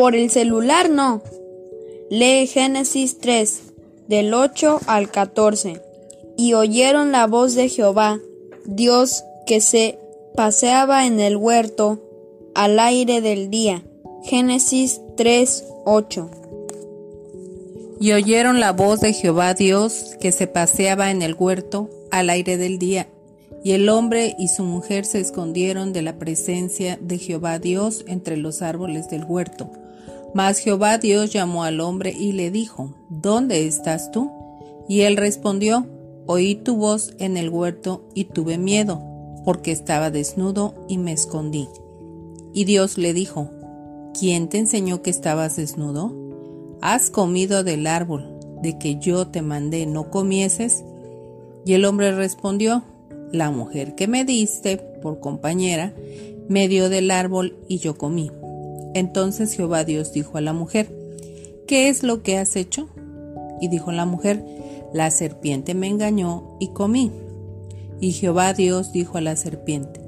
Por el celular no. Lee Génesis 3, del 8 al 14. Y oyeron la voz de Jehová, Dios que se paseaba en el huerto al aire del día. Génesis 3, 8. Y oyeron la voz de Jehová Dios que se paseaba en el huerto al aire del día. Y el hombre y su mujer se escondieron de la presencia de Jehová Dios entre los árboles del huerto. Mas Jehová Dios llamó al hombre y le dijo, ¿Dónde estás tú? Y él respondió, Oí tu voz en el huerto y tuve miedo, porque estaba desnudo y me escondí. Y Dios le dijo, ¿quién te enseñó que estabas desnudo? ¿Has comido del árbol de que yo te mandé no comieses? Y el hombre respondió, la mujer que me diste por compañera me dio del árbol y yo comí. Entonces Jehová Dios dijo a la mujer, ¿qué es lo que has hecho? Y dijo la mujer, la serpiente me engañó y comí. Y Jehová Dios dijo a la serpiente,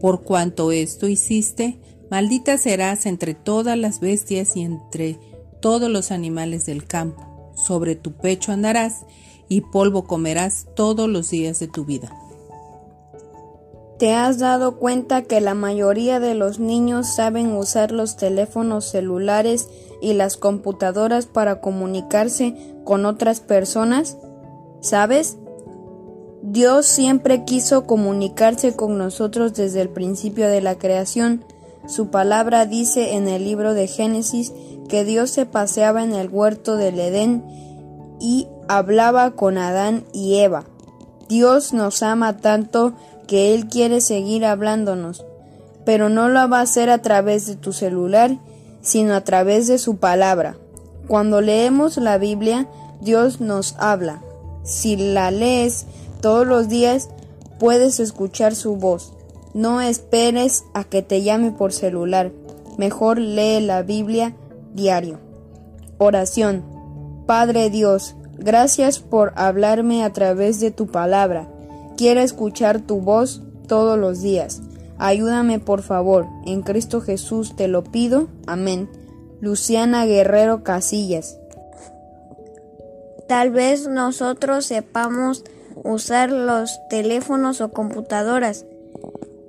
por cuanto esto hiciste, maldita serás entre todas las bestias y entre todos los animales del campo. Sobre tu pecho andarás y polvo comerás todos los días de tu vida. ¿Te has dado cuenta que la mayoría de los niños saben usar los teléfonos celulares y las computadoras para comunicarse con otras personas? ¿Sabes? Dios siempre quiso comunicarse con nosotros desde el principio de la creación. Su palabra dice en el libro de Génesis que Dios se paseaba en el huerto del Edén y hablaba con Adán y Eva. Dios nos ama tanto que Él quiere seguir hablándonos, pero no lo va a hacer a través de tu celular, sino a través de su palabra. Cuando leemos la Biblia, Dios nos habla. Si la lees todos los días, puedes escuchar su voz. No esperes a que te llame por celular. Mejor lee la Biblia diario. Oración. Padre Dios, gracias por hablarme a través de tu palabra. Quiero escuchar tu voz todos los días. Ayúdame por favor. En Cristo Jesús te lo pido. Amén. Luciana Guerrero Casillas. Tal vez nosotros sepamos usar los teléfonos o computadoras,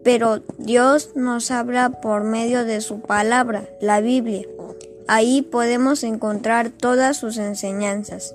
pero Dios nos habla por medio de su palabra, la Biblia. Ahí podemos encontrar todas sus enseñanzas.